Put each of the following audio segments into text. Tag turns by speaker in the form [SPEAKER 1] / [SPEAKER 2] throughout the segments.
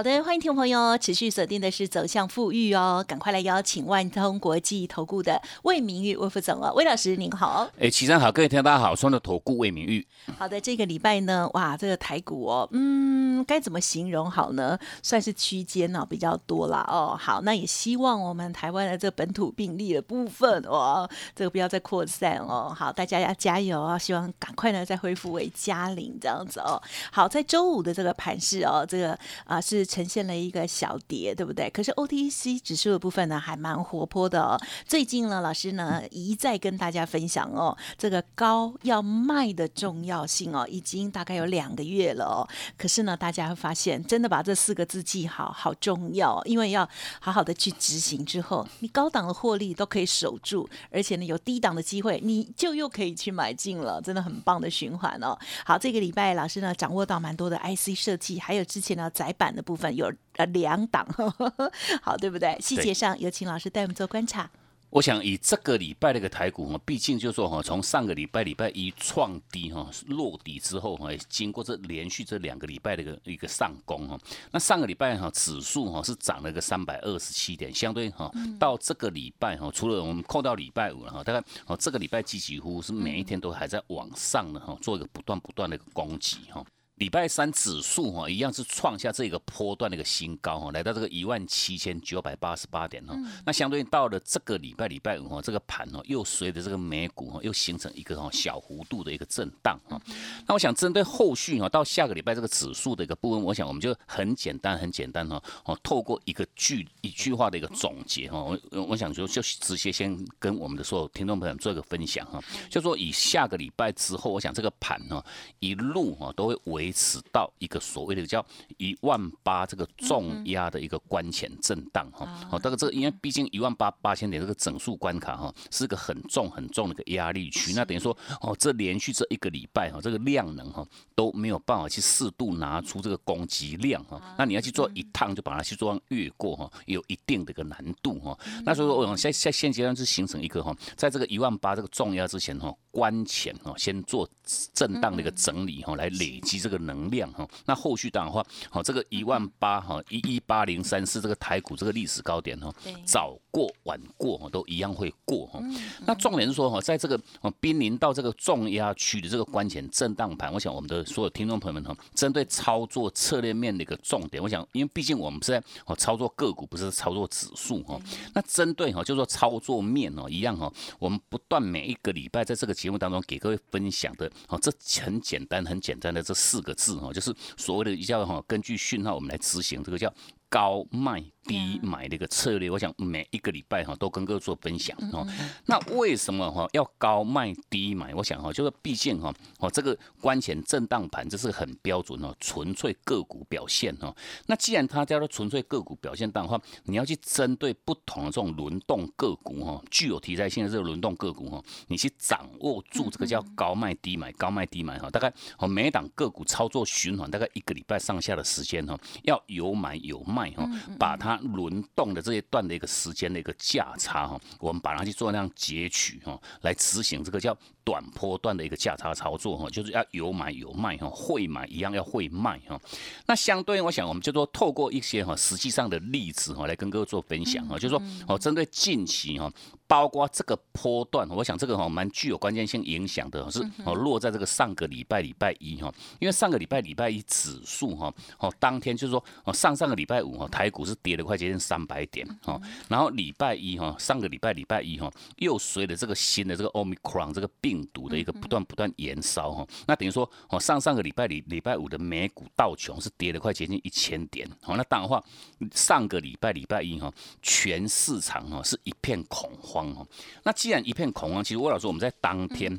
[SPEAKER 1] 好的，欢迎听众朋友持续锁定的是走向富裕哦，赶快来邀请万通国际投顾的魏明玉魏副总哦，魏老师您好。
[SPEAKER 2] 哎，齐上好，各位听众大家好，双的投顾魏明玉。
[SPEAKER 1] 好的，这个礼拜呢，哇，这个台股哦，嗯，该怎么形容好呢？算是区间哦比较多啦哦。好，那也希望我们台湾的这本土病例的部分哦，这个不要再扩散哦。好，大家要加油啊，希望赶快呢再恢复为嘉零这样子哦。好，在周五的这个盘市哦，这个啊是。呈现了一个小跌，对不对？可是 OTC 指数的部分呢，还蛮活泼的哦。最近呢，老师呢一再跟大家分享哦，这个高要卖的重要性哦，已经大概有两个月了哦。可是呢，大家会发现，真的把这四个字记好，好重要，因为要好好的去执行之后，你高档的获利都可以守住，而且呢，有低档的机会，你就又可以去买进了，真的很棒的循环哦。好，这个礼拜老师呢掌握到蛮多的 IC 设计，还有之前的窄板的。部分有呃两档，好对不对？细节上有请老师带我们做观察。
[SPEAKER 2] 我想以这个礼拜的一个台股哈，毕竟就说哈，从上个礼拜礼拜一创低哈落底之后哈，经过这连续这两个礼拜的一个一个上攻哈，那上个礼拜哈指数哈是涨了个三百二十七点，相对哈到这个礼拜哈，除了我们扣到礼拜五了哈，大概哦这个礼拜几几乎是每一天都还在往上的哈，做一个不断不断的一个攻击哈。礼拜三指数哈一样是创下这个波段的一个新高哈，来到这个一万七千九百八十八点哈。那相对应到了这个礼拜礼拜五哈，这个盘哦又随着这个美股哈又形成一个哈小幅度的一个震荡哈。那我想针对后续哈到下个礼拜这个指数的一个部分，我想我们就很简单很简单哈哦，透过一个句一句话的一个总结哈，我我想说就直接先跟我们的所有听众朋友做一个分享哈，就说以下个礼拜之后，我想这个盘哈一路哈都会维。维持到一个所谓的叫一万八这个重压的一个关前震荡哈，好，这个这个因为毕竟一万八八千点这个整数关卡哈，是个很重很重的一个压力区，那等于说哦，这连续这一个礼拜哈，这个量能哈都没有办法去适度拿出这个攻击量哈，那你要去做一趟就把它去做越过哈，有一定的一个难度哈，那所以说我在在现阶段是形成一个哈，在这个一万八这个重压之前哈，关前哈先做震荡的一个整理哈，来累积这个。能量哈，那后续当然话，好这个一万八哈，一一八零三四这个台股这个历史高点哈，早过晚过哈都一样会过哈。那重点是说哈，在这个濒临到这个重压区的这个关前震荡盘，我想我们的所有听众朋友们哈，针对操作策略面的一个重点，我想因为毕竟我们是在哦操作个股，不是操作指数哈。那针对哈，就说操作面哦一样哈，我们不断每一个礼拜在这个节目当中给各位分享的哦，这很简单很简单的这四个。字哈，就是所谓的叫哈，根据讯号我们来执行这个叫高卖。低买的一个策略，我想每一个礼拜哈都跟各位做分享哦。那为什么哈要高卖低买？我想哈就是毕竟哈哦这个关前震荡盘这是很标准哦，纯粹个股表现哈。那既然它叫做纯粹个股表现的话，你要去针对不同的这种轮动个股哈，具有题材性的这个轮动个股哈，你去掌握住这个叫高卖低买，高卖低买哈，大概哦每一档个股操作循环大概一个礼拜上下的时间哈，要有买有卖哈，把它。它轮动的这一段的一个时间的一个价差哈，我们把它去做那样截取哈，来执行这个叫短波段的一个价差操作哈，就是要有买有卖哈，会买一样要会卖哈。那相对我想我们就说透过一些哈实际上的例子哈，来跟各位做分享哈，就是说哦针对近期哈。包括这个波段，我想这个哈蛮具有关键性影响的，是哦落在这个上个礼拜礼拜一哈，因为上个礼拜礼拜一指数哈哦当天就是说哦上上个礼拜五哈台股是跌了快接近三百点哈，然后礼拜一哈上个礼拜礼拜一哈又随着这个新的这个 omicron 这个病毒的一个不断不断延烧哈，那等于说哦上上个礼拜礼礼拜五的美股道琼是跌了快接近一千点，好那当然话上个礼拜礼拜一哈全市场哈是一片恐慌哈。那既然一片恐慌，其实魏老师我们在当天。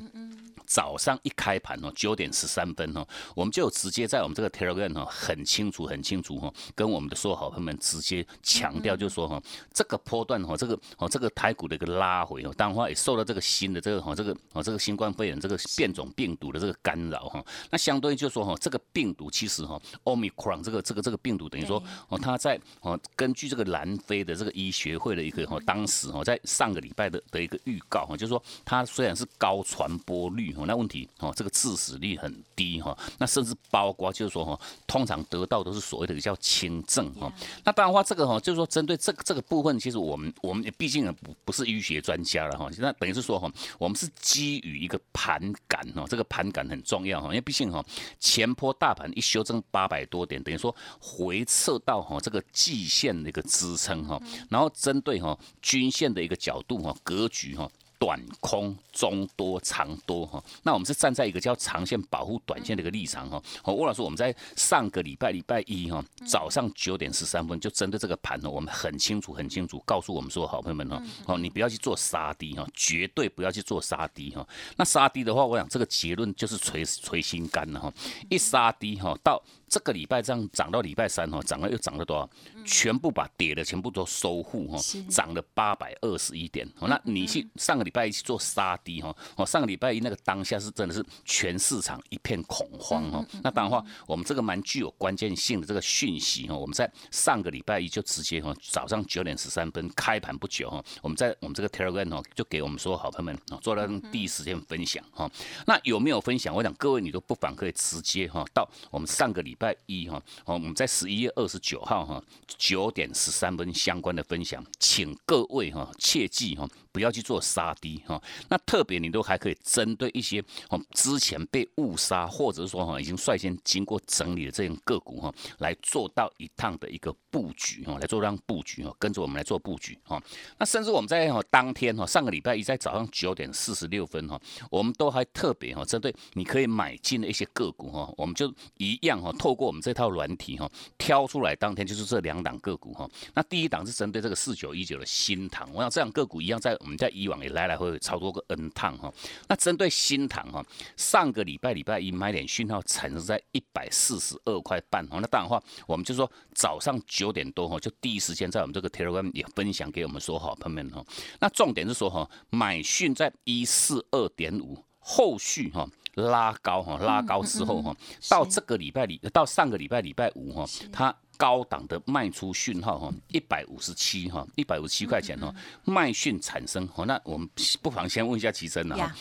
[SPEAKER 2] 早上一开盘哦，九点十三分哦，我们就直接在我们这个 Telegram 哦，很清楚很清楚哈，跟我们的所有好朋友们直接强调，就是说哈，这个波段哈，这个哦这个台股的一个拉回哦，当然话也受到这个新的这个哈这个哦这个新冠肺炎这个变种病毒的这个干扰哈，那相对就说哈，这个病毒其实哈，Omicron 这个这个这个病毒等于说哦，它在哦根据这个南非的这个医学会的一个哈，当时哈在上个礼拜的的一个预告哈，就是说它虽然是高传播率哈，那问题哦这个致死率很低哈，那甚至包括就是说哈，通常得到都是所谓的叫轻症哈，那当然话这个哈就是说针对这个这个部分，其实我们我们也毕竟不不是医学专家了哈，那等于是说哈，我们是基于一个盘感哈，这个盘感很重要哈，因为毕竟哈前坡大盘一修正八百多点，等于说回撤到哈这个季线的一个支撑哈，然后针对哈均线的一个角度哈格局哈。短空中多长多哈，那我们是站在一个叫长线保护短线的一个立场哈。哦，吴老师，我们在上个礼拜礼拜一哈早上九点十三分就针对这个盘呢，我们很清楚很清楚告诉我们说，好朋友们哈，哦，你不要去做杀低哈，绝对不要去做杀低哈。那杀低的话，我想这个结论就是捶捶心肝了哈。一杀低哈，到这个礼拜这样涨到礼拜三哈，涨了又涨了多少？全部把跌的全部都收复哈，涨了八百二十一点。那你去上个礼拜一去做杀低哈，哦，上个礼拜一那个当下是真的是全市场一片恐慌哈。那当然话，我们这个蛮具有关键性的这个讯息哈，我们在上个礼拜一就直接哈，早上九点十三分开盘不久哈，我们在我们这个 Telegram 哦，就给我们所有好朋友们啊做了第一时间分享哈。那有没有分享？我想各位你都不妨可以直接哈到我们上个礼拜一哈，哦，我们在十一月二十九号哈。九点十三分相关的分享，请各位哈切记哈。不要去做杀低哈，那特别你都还可以针对一些哦之前被误杀，或者说哈已经率先经过整理的这种个股哈，来做到一趟的一个布局哈，来做让布局哈，跟着我们来做布局哈。那甚至我们在哈当天哈上个礼拜一在早上九点四十六分哈，我们都还特别哈针对你可以买进的一些个股哈，我们就一样哈透过我们这套软体哈挑出来，当天就是这两档个股哈。那第一档是针对这个四九一九的新塘，我想这样个股一样在。我们在以往也来来来回回超多个 N 趟哈，那针对新塘哈，上个礼拜礼拜一买点讯号产生在一百四十二块半哈，那当然话我们就说早上九点多哈，就第一时间在我们这个 Telegram 也分享给我们说好朋友们哈，那重点是说哈，买讯在一四二点五，后续哈拉高哈，拉高之后哈，到这个礼拜里到上个礼拜礼拜五哈，它。高档的卖出讯号哈，一百五十七哈，一百五十七块钱哈，卖讯产生哈，那我们不妨先问一下齐真啊。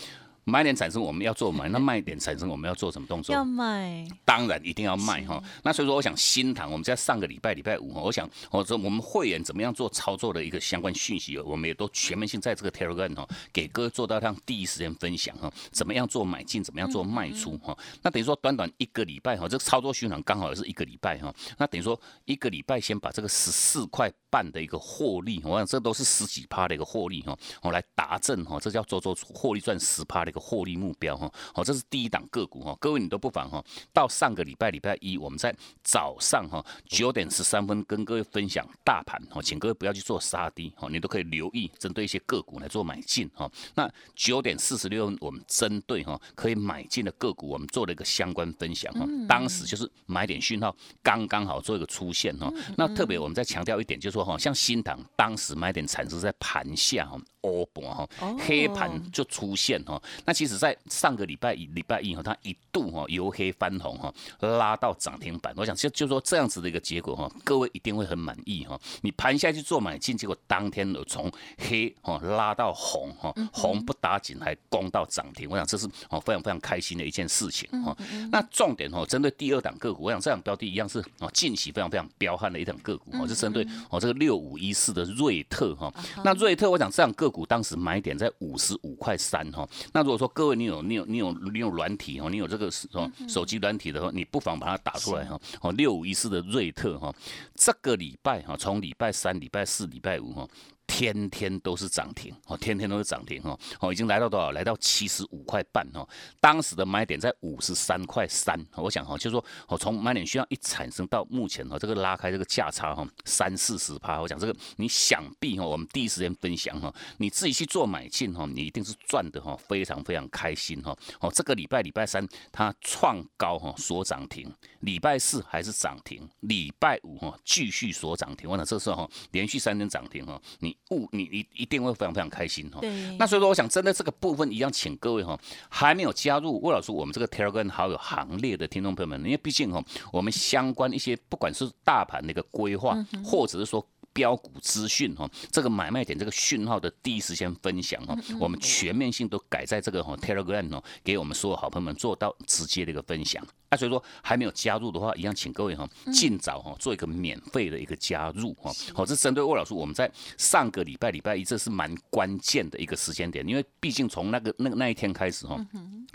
[SPEAKER 2] 买点产生我们要做买，那卖点产生我们要做什么动作？
[SPEAKER 1] 要卖，
[SPEAKER 2] 当然一定要卖哈。那所以说，我想新塘我们在上个礼拜礼拜五，我想我说我们会员怎么样做操作的一个相关讯息，我们也都全面性在这个 Telegram 哈，给各位做到让第一时间分享哈。怎么样做买进，怎么样做卖出哈？那等于说短短一个礼拜哈，这个操作循环刚好也是一个礼拜哈。那等于说一个礼拜先把这个十四块半的一个获利，我想这都是十几趴的一个获利哈，我来达阵哈，这叫做做获利赚十趴的。一个获利目标哈，好，这是第一档个股哈，各位你都不妨哈，到上个礼拜礼拜一，我们在早上哈九点十三分跟各位分享大盘哈，请各位不要去做杀低哈，你都可以留意针对一些个股来做买进哈。那九点四十六分，我们针对哈可以买进的个股，我们做了一个相关分享哈，当时就是买点讯号刚刚好做一个出现哈。那特别我们再强调一点，就是说哈，像新塘当时买点产生在盘下哈。欧盘哈，黑盘就出现哈。那其实，在上个礼拜一、礼拜一哈，它一度哈由黑翻红哈，拉到涨停板。我想就就说这样子的一个结果哈，各位一定会很满意哈。你盘下去做买进，结果当天有从黑哈拉到红哈，红不打紧还攻到涨停。我想这是哦非常非常开心的一件事情哈。那重点哈，针对第二档个股，我想这档标的一样是哦近期非常非常彪悍的一档个股哦，是针对哦这个六五一四的瑞特哈。那瑞特，我想这样个股当时买点在五十五块三哈，那如果说各位你有你有你有你有软体哦，你有这个手手机软体的话，你不妨把它打出来哈。哦，六五一四的瑞特哈，这个礼拜哈，从礼拜三、礼拜四、礼拜五哈。天天都是涨停哦，天天都是涨停哦，哦，已经来到多少？来到七十五块半哦。当时的买点在五十三块三，我想哈，就是说哦，从买点需要一产生到目前哦，这个拉开这个价差哈，三四十趴，我讲这个你想必哈，我们第一时间分享哈，你自己去做买进哈，你一定是赚的哈，非常非常开心哈。哦，这个礼拜礼拜三它创高哈，锁涨停，礼拜四还是涨停，礼拜五哈继续锁涨停，我讲这时候哈，连续三天涨停哈，你误你你一定会非常非常开心哈。
[SPEAKER 1] 对。
[SPEAKER 2] 那所以说，我想针对这个部分一样，请各位哈，还没有加入魏老师我们这个 Telegram 好友行列的听众朋友们，因为毕竟哈，我们相关一些不管是大盘的一个规划，或者是说。标股资讯哈，这个买卖点这个讯号的第一时间分享哈，我们全面性都改在这个哈 Telegram 哦，给我们所有好朋友们做到直接的一个分享。那所以说还没有加入的话，一样请各位哈尽早哈做一个免费的一个加入哈。好，这针对魏老师，我们在上个礼拜礼拜一，这是蛮关键的一个时间点，因为毕竟从那个那个那一天开始哈，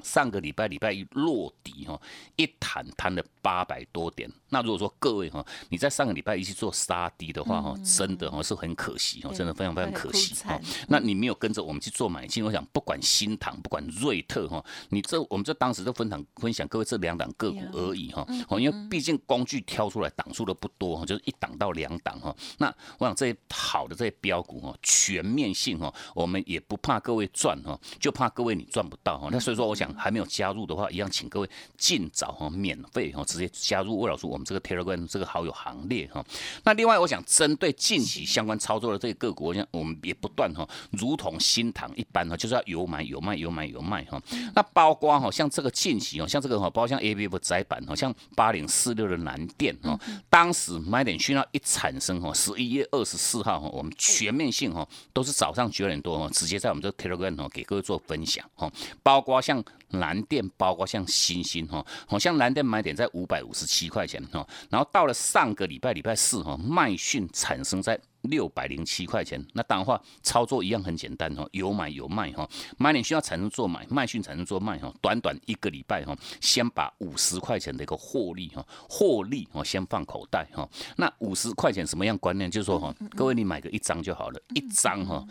[SPEAKER 2] 上个礼拜礼拜一落底哈，一弹弹了八百多点。那如果说各位哈，你在上个礼拜一去做杀低的话哈，真的哈是很可惜哦，真的非常非常可惜哦。那你没有跟着我们去做买进，我想不管新塘不管瑞特哈，你这我们这当时就分享分享各位这两档个。个股而已哈，哦，因为毕竟工具挑出来档数的不多哈，就是一档到两档哈。那我想这些好的这些标股哈，全面性哈，我们也不怕各位赚哈，就怕各位你赚不到哈。那所以说，我想还没有加入的话，一样请各位尽早哈，免费哈，直接加入魏老师我们这个 Telegram 这个好友行列哈。那另外，我想针对近期相关操作的这些个股，我想我们也不断哈，如同新塘一般哈，就是要有买有卖有买有卖哈。那包括哈，像这个近期哦，像这个哈，包括像 A B。窄板好像八零四六的蓝电哦，当时买点讯号一产生哈，十一月二十四号哈，我们全面性哈都是早上九点多哈，直接在我们这 Telegram 哈给各位做分享哈，包括像蓝电，包括像星星哈，好像蓝电买点在五百五十七块钱哈，然后到了上个礼拜礼拜四哈，卖讯产生在。六百零七块钱，那当然话操作一样很简单哦，有买有卖哈，买你需要才能做买，卖讯才能做卖哈，短短一个礼拜哈，先把五十块钱的一个获利哈，获利哦先放口袋哈，那五十块钱什么样观念？就是说哈，各位你买个一张就好了，一张哈。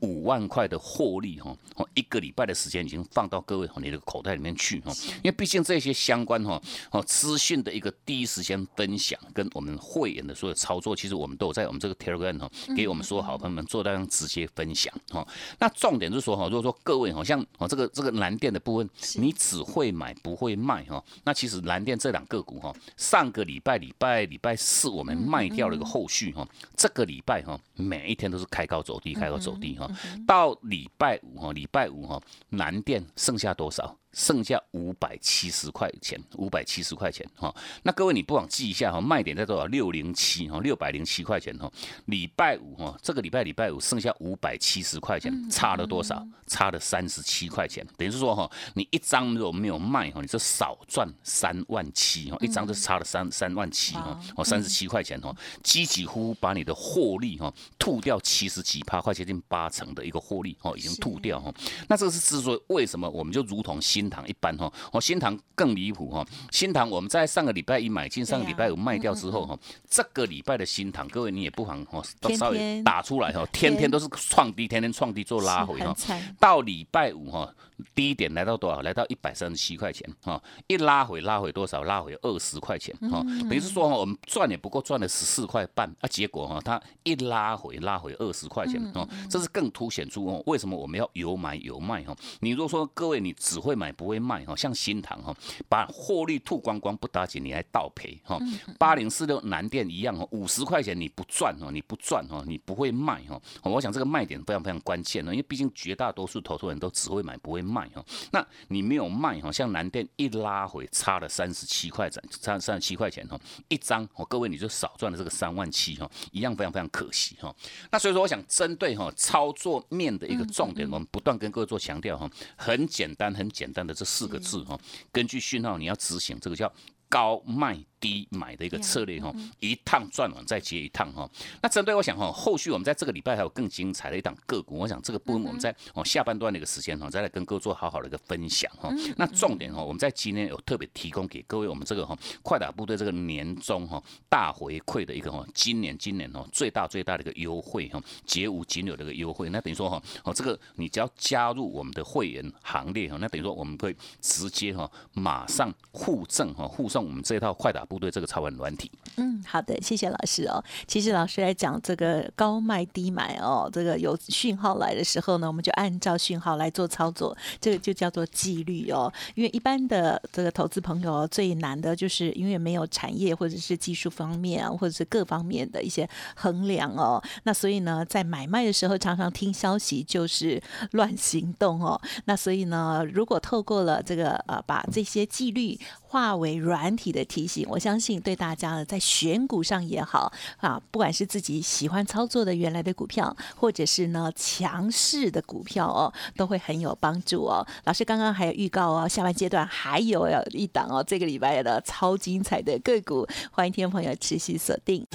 [SPEAKER 2] 五万块的获利哈，哦，一个礼拜的时间已经放到各位你的口袋里面去哈，因为毕竟这些相关哈哦资讯的一个第一时间分享，跟我们会员的所有操作，其实我们都有在我们这个 Telegram 哈，给我们所有好朋友们做这样直接分享哈。那重点就是说哈，如果说各位好像哦这个这个蓝电的部分，你只会买不会卖哈，那其实蓝电这两个股哈，上个礼拜礼拜礼拜四我们卖掉了一个后续哈，这个礼拜哈每一天都是开高走低，开高走低哈。到礼拜五哈，礼拜五哈，南电剩下多少？剩下五百七十块钱，五百七十块钱哈。那各位你不妨记一下哈，卖点在多少？六零七哈，六百零七块钱哈。礼拜五哈，这个礼拜礼拜五剩下五百七十块钱，差了多少？差了三十七块钱。等于是说哈，你一张如果没有卖哈，你就少赚三万七哈，一张就差了三三万七哈，哦三十七块钱哈，几几乎把你的获利哈吐掉七十几趴，快接近八成的一个获利哦，已经吐掉哈。那这个是之所以为什么我们就如同新塘一般哈，哦，新塘更离谱哈。新塘我们在上个礼拜一买进，上个礼拜五卖掉之后哈，这个礼拜的新塘，各位你也不妨哦，都稍微打出来哈，天天都是创低，天天创低做拉回哈。到礼拜五哈，低点来到多少？来到一百三十七块钱哈，一拉回拉回多少？拉回二十块钱哈。等于是说哈，我们赚也不过赚了十四块半啊，结果哈，它一拉回拉回二十块钱哦，这是更凸显出哦，为什么我们要有买有卖哈？你如果说各位你只会买。不会卖哈，像新塘哈，把获利吐光光不打紧，你还倒赔哈。八零四六南电一样哈，五十块钱你不赚哈，你不赚哈，你不会卖哈。我想这个卖点非常非常关键呢，因为毕竟绝大多数投资人都只会买不会卖哈。那你没有卖哈，像南电一拉回差了三十七块钱，差三十七块钱哈，一张哦，各位你就少赚了这个三万七哈，一样非常非常可惜哈。那所以说我想针对哈操作面的一个重点，我们不断跟各位做强调哈，很简单很简单。的这四个字哈，根据讯号你要执行，这个叫高卖。低买的一个策略哈，一趟赚完再接一趟哈。那针对我想哈，后续我们在这个礼拜还有更精彩的一档个股，我想这个部分我们在哦下半段的一个时间哈，再来跟各位做好好的一个分享哈。那重点哈，我们在今天有特别提供给各位我们这个哈快打部队这个年终哈大回馈的一个哈，今年今年哦最大最大的一个优惠哈，绝无仅有的一个优惠。那等于说哈哦这个你只要加入我们的会员行列哈，那等于说我们会直接哈马上互赠哈互送我们这一套快打。部队这个超稳软体，
[SPEAKER 1] 嗯，好的，谢谢老师哦。其实老师来讲这个高卖低买哦，这个有讯号来的时候呢，我们就按照讯号来做操作，这个就叫做纪律哦。因为一般的这个投资朋友最难的就是因为没有产业或者是技术方面或者是各方面的一些衡量哦，那所以呢，在买卖的时候常常听消息就是乱行动哦。那所以呢，如果透过了这个呃，把这些纪律化为软体的提醒，我。我相信对大家呢，在选股上也好啊，不管是自己喜欢操作的原来的股票，或者是呢强势的股票哦，都会很有帮助哦。老师刚刚还有预告哦，下半阶段还有一档哦，这个礼拜的超精彩的个股，欢迎听众朋友持续锁定。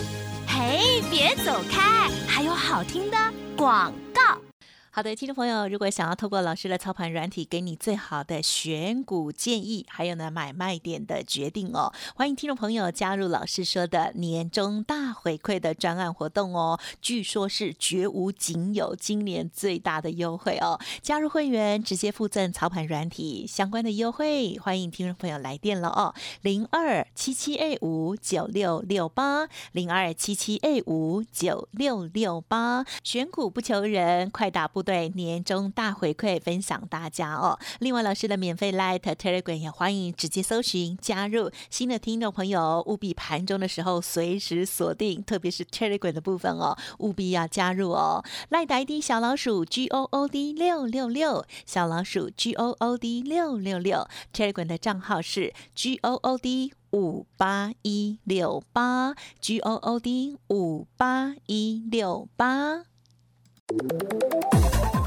[SPEAKER 1] 嘿，别走开，还有好听的广告。好的，听众朋友，如果想要透过老师的操盘软体给你最好的选股建议，还有呢买卖点的决定哦，欢迎听众朋友加入老师说的年终大回馈的专案活动哦，据说是绝无仅有，今年最大的优惠哦，加入会员直接附赠操盘软体相关的优惠，欢迎听众朋友来电了哦，零二七七 A 五九六六八零二七七 A 五九六六八，选股不求人，快打不。对年终大回馈分享大家哦，另外老师的免费 Light Telegram 也欢迎直接搜寻加入新的听众朋友，务必盘中的时候随时锁定，特别是 Telegram 的部分哦，务必要加入哦。赖呆 D 小老鼠 G O O D 六六六，小老鼠 G O O D 六六六，Telegram 的账号是 G O O D 五八一六八，G O O D 五八一六八。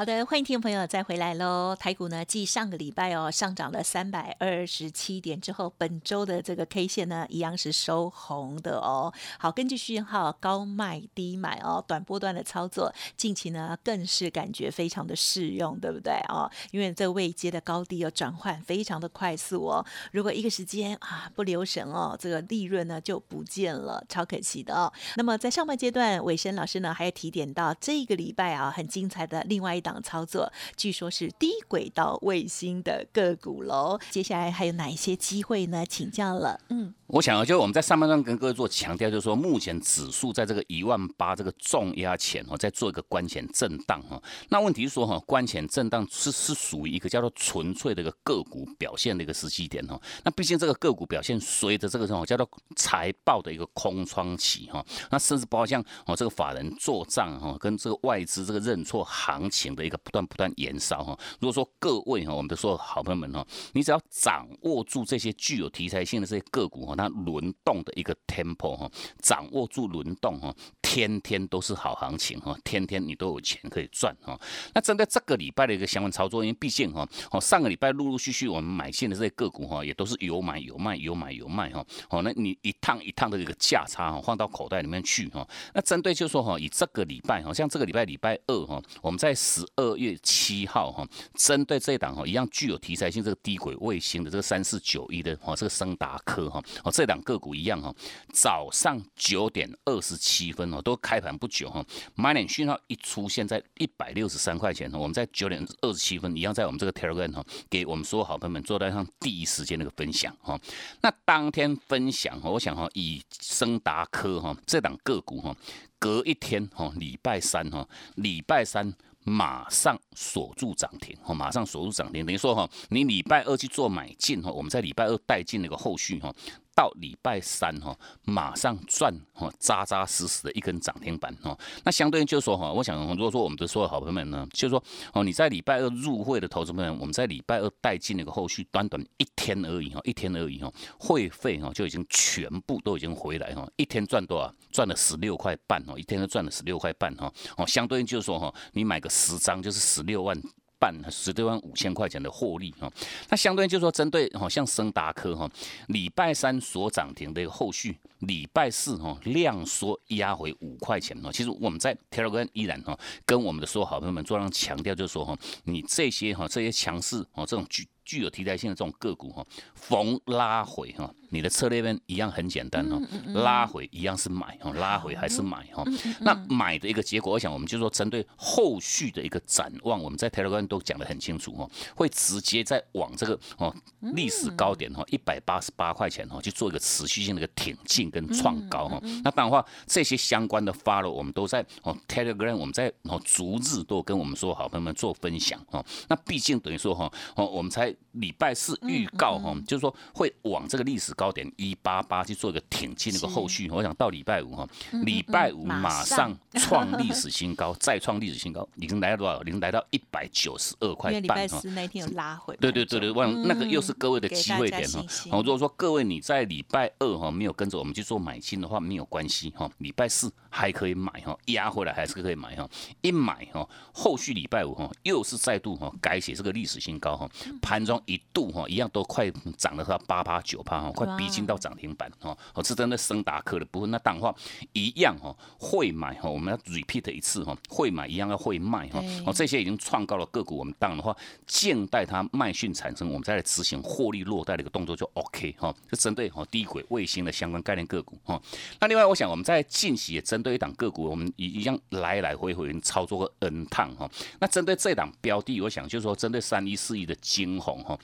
[SPEAKER 1] 好的，欢迎听众朋友再回来喽。台股呢，继上个礼拜哦上涨了三百二十七点之后，本周的这个 K 线呢，一样是收红的哦。好，根据讯号高卖低买哦，短波段的操作，近期呢更是感觉非常的适用，对不对哦？因为这位阶的高低有转换非常的快速哦。如果一个时间啊不留神哦，这个利润呢就不见了，超可惜的哦。那么在上半阶段，尾声老师呢还要提点到这个礼拜啊很精彩的另外一档。操作，据说是低轨道卫星的个股喽。接下来还有哪一些机会呢？请教了，
[SPEAKER 2] 嗯。我想啊，就是我们在上半段跟各位做强调，就是说目前指数在这个一万八这个重压前哦，在做一个关前震荡哈。那问题是说哈，关前震荡是是属于一个叫做纯粹的一个个股表现的一个时机点哈。那毕竟这个个股表现随着这个什么叫做财报的一个空窗期哈，那甚至包括像哦这个法人做账哈，跟这个外资这个认错行情的一个不断不断延烧哈。如果说各位哈，我们的所有好朋友们哈，你只要掌握住这些具有题材性的这些个股哈。它轮动的一个 tempo 哈，掌握住轮动哈，天天都是好行情哈，天天你都有钱可以赚哈。那针对这个礼拜的一个相关操作，因为毕竟哈，哦上个礼拜陆陆续续我们买进的这些个股哈，也都是有买有卖有买有卖哈。哦，那你一趟一趟的一个价差哈，放到口袋里面去哈。那针对就是说哈，以这个礼拜哈，像这个礼拜礼拜二哈，我们在十二月七号哈，针对这一档哈，一样具有题材性这个低轨卫星的这个三四九一的哈，这个升达科哈。这两个股一样哈，早上九点二十七分哦，都开盘不久哈，买点讯号一出现在一百六十三块钱我们在九点二十七分一样在我们这个 Telegram 哈，给我们所有好朋友们做在上第一时间那个分享哈。那当天分享哈，我想哈，以升达科哈这档个股哈，隔一天哈，礼拜三哈，礼拜三。马上锁住涨停，哈，马上锁住涨停，等于说哈，你礼拜二去做买进哈，我们在礼拜二带进那个后续哈。到礼拜三哈，马上赚哈，扎扎实实的一根涨停板哈。那相对就是说哈，我想如果说我们的所有好朋友们呢，就是说哦，你在礼拜二入会的投资朋友，我们在礼拜二带进那个后续，短短一天而已哈，一天而已哈，会费哈就已经全部都已经回来哈，一天赚多少？赚了十六块半哦，一天都赚了十六块半哈。哦，相对应就是说哈，你买个十张就是十六万。半十六万五千块钱的获利哈，那相对就是说，针对好像升达科哈，礼拜三所涨停的一个后续，礼拜四哈量缩压回五块钱哦。其实我们在 Telegram 依然哈跟我们的所有好朋友们做上强调，就是说哈，你这些哈这些强势哦这种具具有题材性的这种个股哈，逢拉回哈。你的策略边一样很简单哈，拉回一样是买哦，拉回还是买哈。那买的一个结果，我想我们就说针对后续的一个展望，我们在 Telegram 都讲得很清楚哦，会直接在往这个哦历史高点哈一百八十八块钱哈去做一个持续性的一个挺进跟创高哈。那当然话这些相关的 follow 我们都在哦 Telegram 我们在哦逐日都跟我们说好朋友们做分享哦。那毕竟等于说哈哦我们才礼拜四预告哈，就是说会往这个历史。高点一八八去做一个挺进那个后续，我想到礼拜五哈，礼拜五马上创历史新高，再创历史新高，已经来到多少？已经来到一百九十二块半哈。
[SPEAKER 1] 那天有拉回。
[SPEAKER 2] 对对对对，忘那个又是各位的机会点哈。好，如果说各位你在礼拜二哈没有跟着我们去做买进的话，没有关系哈。礼拜四还可以买哈，压回来还是可以买哈。一买哈，后续礼拜五哈又是再度哈改写这个历史新高哈。盘中一度哈一样都快涨了它八八九八哈，快。逼近到涨停板哈，哦，是针对升达科的部分。那当话一样哈，会买哈，我们要 repeat 一次哈，会买一样要会卖哈。哦，这些已经创高了个股，我们当然的话，静待它卖讯产生，我们再来执行获利落袋的一个动作就 OK 哈。是针对哈低轨卫星的相关概念个股哈。那另外，我想我们在近期也针对一档个股，我们一一样来来回回操作个 N 趟哈。那针对这档标的，我想就是说针对三一四一的金红哈。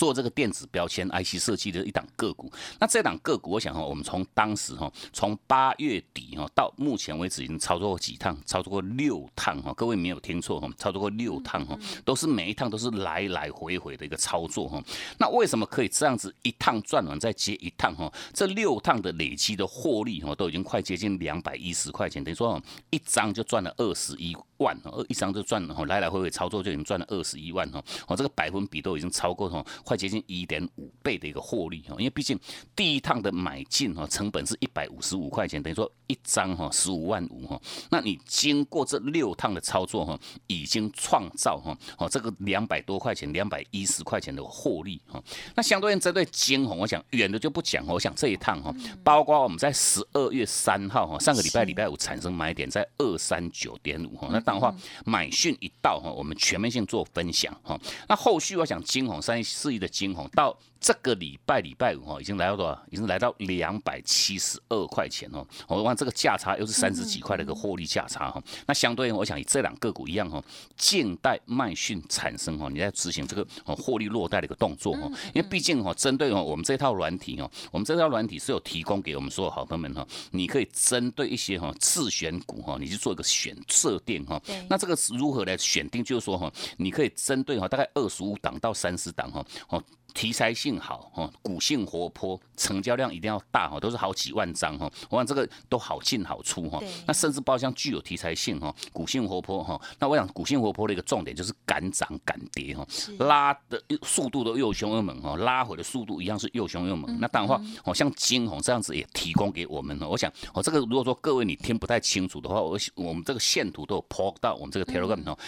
[SPEAKER 2] 做这个电子标签 IC 设计的一档个股，那这档个股，我想哈，我们从当时哈，从八月底哈到目前为止已经操作过几趟，操作过六趟哈，各位没有听错哈，操作过六趟哈，都是每一趟都是来来回回的一个操作哈。那为什么可以这样子一趟赚完再接一趟哈？这六趟的累积的获利哈，都已经快接近两百一十块钱，等于说一张就赚了二十一万哦，一张就赚了哈，来来回回操作就已经赚了二十一万哈，哦，这个百分比都已经超过哈。快接近一点五倍的一个获利哈，因为毕竟第一趟的买进哈成本是一百五十五块钱，等于说一张哈十五万五哈，那你经过这六趟的操作哈，已经创造哈哦这个两百多块钱、两百一十块钱的获利哈。那相对应针对金红，我想远的就不讲，我想这一趟哈，包括我们在十二月三号哈上个礼拜礼拜五产生买点在二三九点五哈，那当然话买讯一到哈，我们全面性做分享哈。那后续我想金红三四亿。的金红到。这个礼拜礼拜五哈，已经来到多少？已经来到两百七十二块钱哦。我望这个价差又是三十几块的一个获利价差哈。那相对我想以这两个股一样哈，静待卖讯产生哈，你在执行这个哦获利落袋的一个动作哈。因为毕竟哈，针对哦我们这套软体哦，我们这套软体是有提供给我们所有好朋友们哈，你可以针对一些哈自选股哈，你去做一个选设定哈。那这个如何来选定？就是说哈，你可以针对哈大概二十五档到三十档哈哦。题材性好哈，股性活泼，成交量一定要大哈，都是好几万张哈。我想这个都好进好出哈。那甚至包厢具有题材性哈，股性活泼哈。那我想股性活泼的一个重点就是敢涨敢跌哈，拉的速度都又凶又猛哈，拉回的速度一样是又凶又猛。那当然话，哦像金红这样子也提供给我们了。我想哦这个如果说各位你听不太清楚的话，我我们这个线图都有 po 到我们这个 Telegram 哈，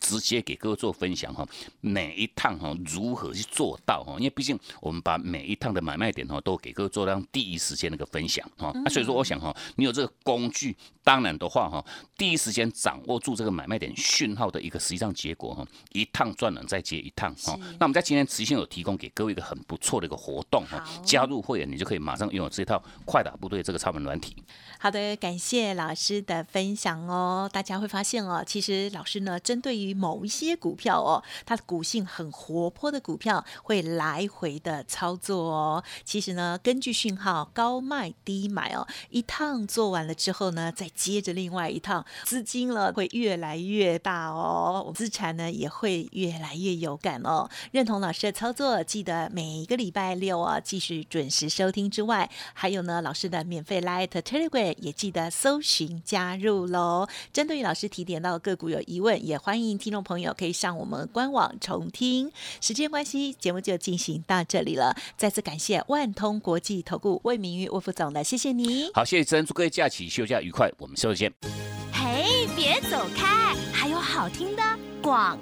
[SPEAKER 2] 直接给各位做分享哈。每一趟哈如何去做到？因为毕竟我们把每一趟的买卖点哈都给各位做到第一时间那个分享哈，那所以说我想哈，你有这个工具，当然的话哈，第一时间掌握住这个买卖点讯号的一个实际上结果哈，一趟赚了再接一趟哈。那我们在今天持续有提供给各位一个很不错的一个活动哈，加入会员你就可以马上拥有这套快打部队这个超门软体。
[SPEAKER 1] 好的，感谢老师的分享哦。大家会发现哦，其实老师呢针对于某一些股票哦，它的股性很活泼的股票会。来回的操作哦。其实呢，根据讯号高卖低买哦，一趟做完了之后呢，再接着另外一趟，资金了会越来越大哦，资产呢也会越来越有感哦。认同老师的操作，记得每一个礼拜六啊继续准时收听之外，还有呢老师的免费 Light Telegram 也记得搜寻加入喽。针对于老师提点到个股有疑问，也欢迎听众朋友可以上我们官网重听。时间关系，节目就进行到这里了。再次感谢万通国际投顾魏明玉魏副总的，谢谢你。
[SPEAKER 2] 好，谢谢珍，祝各位假期休假愉快，我们下次见。
[SPEAKER 3] 嘿，别走开，还有好听的广。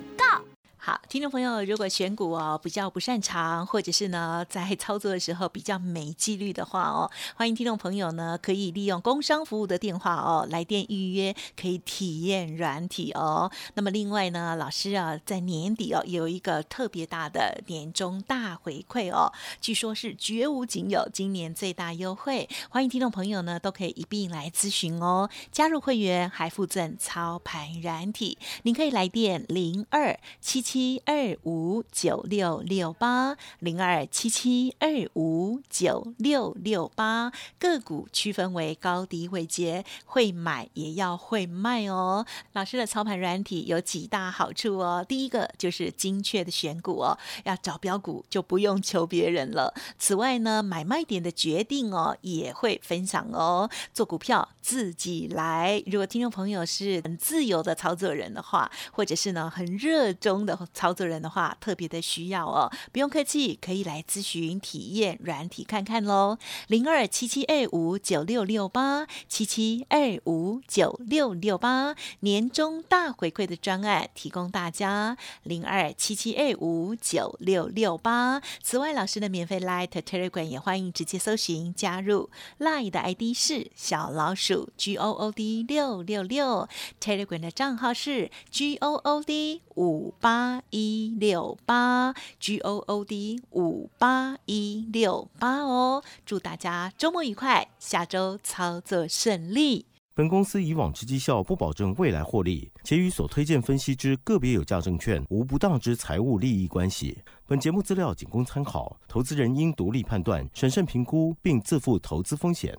[SPEAKER 1] 好，听众朋友，如果选股哦比较不擅长，或者是呢在操作的时候比较没纪律的话哦，欢迎听众朋友呢可以利用工商服务的电话哦来电预约，可以体验软体哦。那么另外呢，老师啊在年底哦有一个特别大的年终大回馈哦，据说是绝无仅有，今年最大优惠，欢迎听众朋友呢都可以一并来咨询哦。加入会员还附赠操盘软体，您可以来电零二七七。七二五九六六八零二七七二五九六六八个股区分为高低位阶，会买也要会卖哦。老师的操盘软体有几大好处哦。第一个就是精确的选股哦，要找标股就不用求别人了。此外呢，买卖点的决定哦也会分享哦。做股票自己来。如果听众朋友是很自由的操作人的话，或者是呢很热衷的。操作人的话，特别的需要哦，不用客气，可以来咨询体验软体看看喽。零二七七二五九六六八七七二五九六六八年终大回馈的专案提供大家零二七七二五九六六八。此外，老师的免费 Light Telegram 也欢迎直接搜寻加入 Light 的 ID 是小老鼠 G O O D 六六六，Telegram 的账号是 G O O D 五八。一六八 G O O D 五八一六八哦，祝大家周末愉快，下周操作顺利。
[SPEAKER 4] 本公司以往之绩效不保证未来获利，且与所推荐分析之个别有价证券无不当之财务利益关系。本节目资料仅供参考，投资人应独立判断、审慎评估，并自负投资风险。